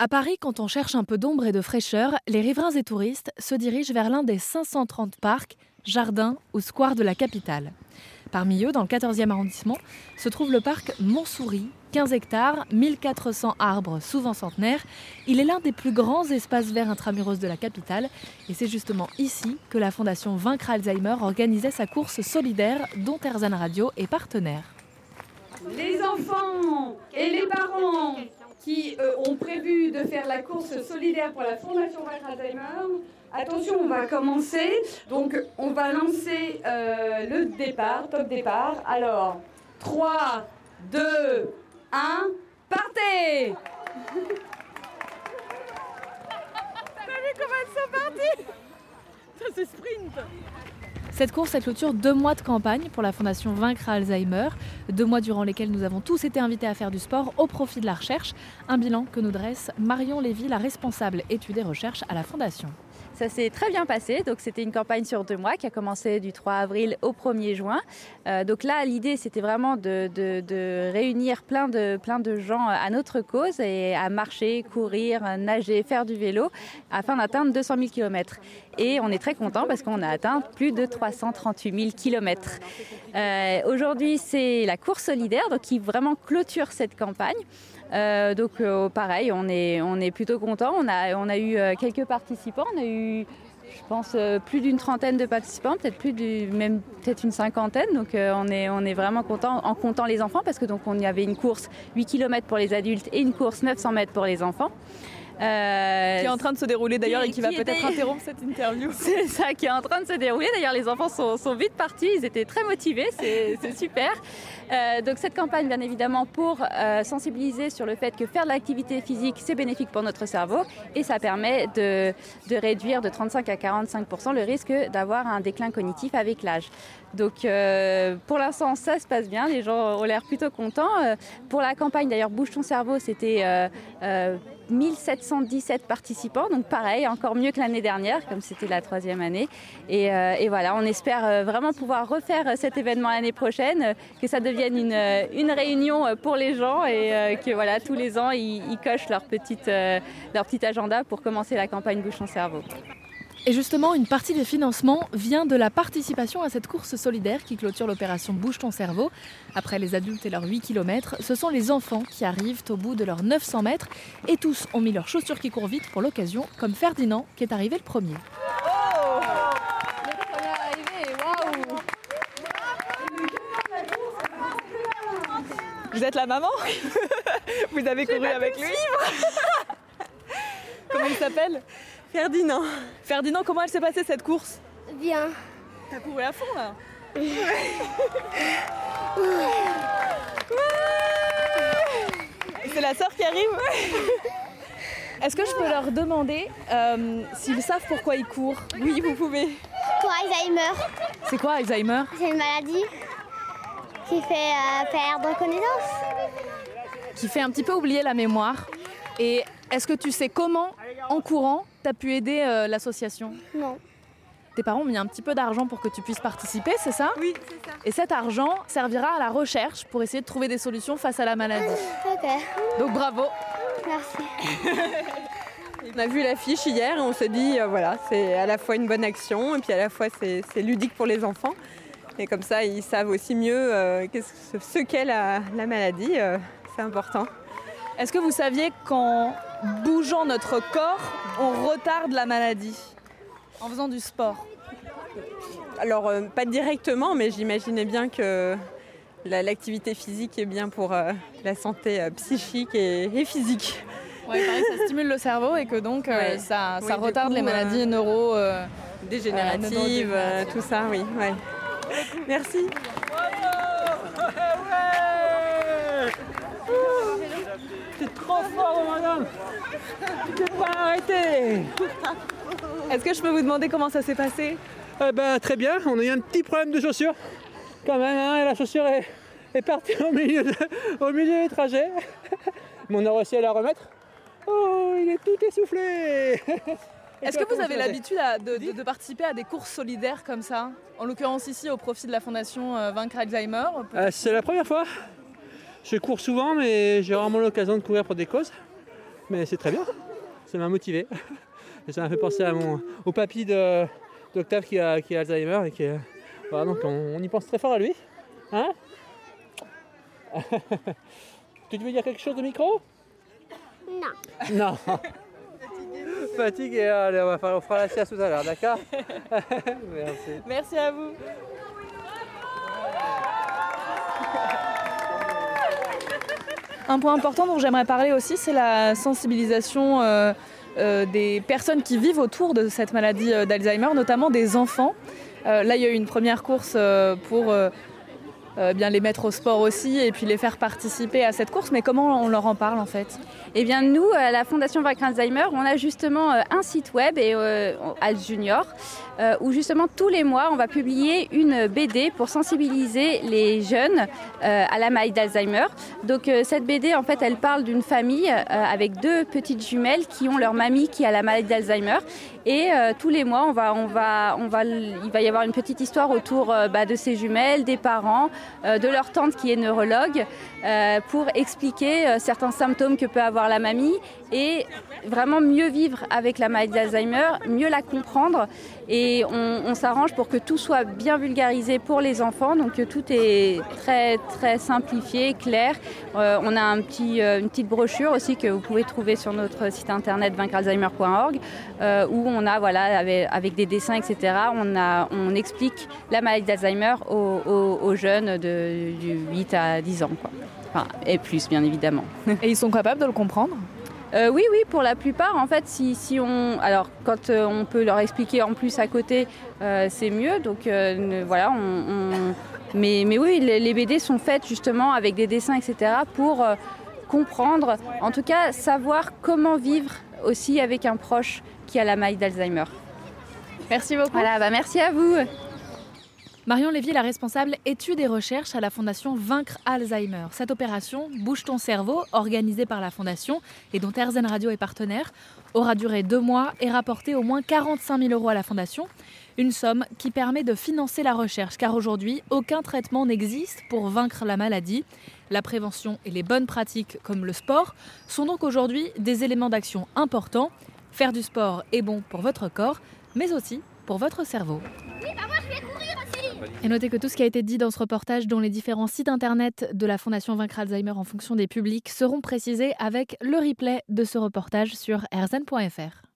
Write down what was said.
À Paris, quand on cherche un peu d'ombre et de fraîcheur, les riverains et touristes se dirigent vers l'un des 530 parcs, jardins ou squares de la capitale. Parmi eux, dans le 14e arrondissement, se trouve le parc Montsouris, 15 hectares, 1400 arbres, souvent centenaires. Il est l'un des plus grands espaces verts intramuros de la capitale et c'est justement ici que la fondation Vaincre Alzheimer organisait sa course solidaire dont Erzan Radio est partenaire. Les enfants et les parents qui euh, ont prévu de faire la course solidaire pour la Fondation Alzheimer, attention, on va commencer. Donc, on va lancer euh, le départ, top départ. Alors, 3, 2, 1, partez T'as vu comment elles sont parties? Ça, c'est sprint cette course, elle clôture deux mois de campagne pour la Fondation Vaincre Alzheimer, deux mois durant lesquels nous avons tous été invités à faire du sport au profit de la recherche, un bilan que nous dresse Marion Lévy, la responsable études et recherches à la Fondation. Ça s'est très bien passé. Donc c'était une campagne sur deux mois qui a commencé du 3 avril au 1er juin. Euh, donc là, l'idée c'était vraiment de, réunir plein de, plein de gens à notre cause et à marcher, courir, nager, faire du vélo afin d'atteindre 200 000 km. Et on est très content parce qu'on a atteint plus de 338 000 km. Aujourd'hui, c'est la course solidaire donc qui vraiment clôture cette campagne. Euh, donc euh, pareil, on est, on est plutôt content. On a, on a eu quelques participants. On a eu, je pense, euh, plus d'une trentaine de participants, peut-être plus du, même une cinquantaine. Donc euh, on est, on est vraiment content en comptant les enfants parce que donc on y avait une course 8 km pour les adultes et une course 900 mètres pour les enfants. Euh, qui est en train de se dérouler d'ailleurs et qui, va peut-être interrompre cette interview. C'est ça qui est en train de se dérouler. D'ailleurs, les enfants sont, sont, vite partis, ils étaient très motivés, c'est super. Euh, donc cette campagne, bien évidemment, pour euh, sensibiliser sur le fait que faire de l'activité physique, c'est bénéfique pour notre cerveau et ça permet de, de réduire de 35 à 45 le risque d'avoir un déclin cognitif avec l'âge. Donc pour l'instant, ça se passe bien, les gens ont l'air plutôt contents. Pour la campagne, d'ailleurs, Bouge ton cerveau, c'était 1717 participants, donc pareil, encore mieux que l'année dernière, comme c'était la troisième année. Et, euh, voilà, on espère euh, vraiment pouvoir refaire cet événement l'année prochaine, que ça devienne une, réunion pour les gens et euh, que voilà, tous les ans, ils, cochent leur, petite, euh, leur petit agenda pour commencer la campagne Bouche ton cerveau. Et justement, une partie des financements vient de la participation à cette course solidaire qui clôture l'opération Bouge ton cerveau. Après les adultes et leurs 8 km, ce sont les enfants qui arrivent au bout de leurs 900 mètres et tous ont mis leurs chaussures qui courent vite pour l'occasion, comme Ferdinand qui est arrivé le premier. Oh Vous êtes la maman? Vous avez couru avec lui? Comment il s'appelle? Ferdinand. Ferdinand, comment elle s'est passée cette course? Bien. T'as couru à fond là ouais. C'est la sœur qui arrive Est-ce que je peux leur demander euh, s'ils savent pourquoi ils courent? Oui, vous pouvez. Pour Alzheimer. C'est quoi Alzheimer? C'est une maladie qui fait euh, perdre connaissance. Qui fait un petit peu oublier la mémoire. Et est-ce que tu sais comment, en courant, tu as pu aider euh, l'association? Non. Tes parents ont mis un petit peu d'argent pour que tu puisses participer, c'est ça? Oui, c'est ça. Et cet argent servira à la recherche pour essayer de trouver des solutions face à la maladie. Ok. Donc bravo. Merci. on a vu l'affiche hier et on s'est dit, euh, voilà, c'est à la fois une bonne action et puis à la fois c'est ludique pour les enfants. Et comme ça, ils savent aussi mieux euh, ce, ce qu'est la, la, maladie. Euh, c'est important. Est-ce que vous saviez qu'en bougeant notre corps, on retarde la maladie en faisant du sport Alors, euh, pas directement, mais j'imaginais bien que l'activité physique est bien pour euh, la santé euh, psychique et, et physique. Que ça stimule le cerveau et que donc ouais. ça, ça oui, retarde coup, les maladies neuro dégénératives, tout ça, oui. Ouais. Merci. C'est trop fort, madame Tu peux pas arrêter Est-ce que je peux vous demander comment ça s'est passé? Eh ben, Très bien, on a eu un petit problème de chaussure. Quand même, hein, la chaussure est, est partie au milieu, de, au milieu du trajet. Mais on a réussi à la remettre. Oh, il est tout essoufflé Est-ce que vous avez l'habitude de, de, de, participer à des courses solidaires comme ça? En l'occurrence ici au profit de la fondation euh, Vaincre Alzheimer euh, C'est la première fois. Je cours souvent, mais j'ai rarement l'occasion de courir pour des causes. Mais c'est très bien, ça m'a motivé. Et ça m'a fait penser à mon, au papy de, d'Octave qui a, qui a Alzheimer et qui voilà, donc on, on y pense très fort à lui. Hein Tu veux dire quelque chose de micro? Non. Non. Fatigué, allez, on va faire, on fera la sieste tout à l'heure, d'accord? Merci. Merci à vous. Un point important dont j'aimerais parler aussi, c'est la sensibilisation euh, euh, des personnes qui vivent autour de cette maladie euh, d'Alzheimer, notamment des enfants. Là, il y a eu une première course pour bien les mettre au sport aussi et puis les faire participer à cette course. Mais comment on leur en parle en fait? Eh bien, nous, à la Fondation Vaincre Alzheimer, on a justement un site web, et, Al Junior, euh, où justement tous les mois, on va publier une BD pour sensibiliser les jeunes euh, à la maladie d'Alzheimer. Donc, euh, cette BD, en fait, elle parle d'une famille euh, avec deux petites jumelles qui ont leur mamie qui a la maladie d'Alzheimer. Et tous les mois, on va, on va, on va, il va y avoir une petite histoire autour bah, de ces jumelles, des parents, de leur tante qui est neurologue, pour expliquer certains symptômes que peut avoir la mamie et vraiment mieux vivre avec la maladie d'Alzheimer, mieux la comprendre. Et on, s'arrange pour que tout soit bien vulgarisé pour les enfants, donc euh, tout est très très simplifié, clair. Euh, on a euh, une petite brochure aussi que vous pouvez trouver sur notre site internet vaincrealzheimer.org où on a voilà avec, des dessins etc. On, explique la maladie d'Alzheimer aux jeunes de du 8 à 10 ans quoi. Enfin, et plus bien évidemment. Et ils sont capables de le comprendre? Euh, oui, oui, pour la plupart, en fait, si, si on, alors quand euh, on peut leur expliquer en plus à côté, euh, c'est mieux. Donc ne- voilà, on, on- mais, mais oui, les, les BD sont faites justement avec des dessins, etc., pour comprendre, en tout cas, savoir comment vivre aussi avec un proche qui a la maladie d'Alzheimer. Merci beaucoup. Voilà, bah merci à vous. Marion Lévy la responsable études et recherches à la Fondation Vaincre Alzheimer. Cette opération Bouge ton cerveau, organisée par la Fondation et dont RZN Radio est partenaire, aura duré deux mois et rapporté au moins 45 000 euros à la Fondation. Une somme qui permet de financer la recherche, car aujourd'hui, aucun traitement n'existe pour vaincre la maladie. La prévention et les bonnes pratiques, comme le sport, sont donc aujourd'hui des éléments d'action importants. Faire du sport est bon pour votre corps, mais aussi pour votre cerveau. Et notez que tout ce qui a été dit dans ce reportage, dont les différents sites internet de la Fondation Vaincre Alzheimer en fonction des publics, seront précisés avec le replay de ce reportage sur rzn.fr.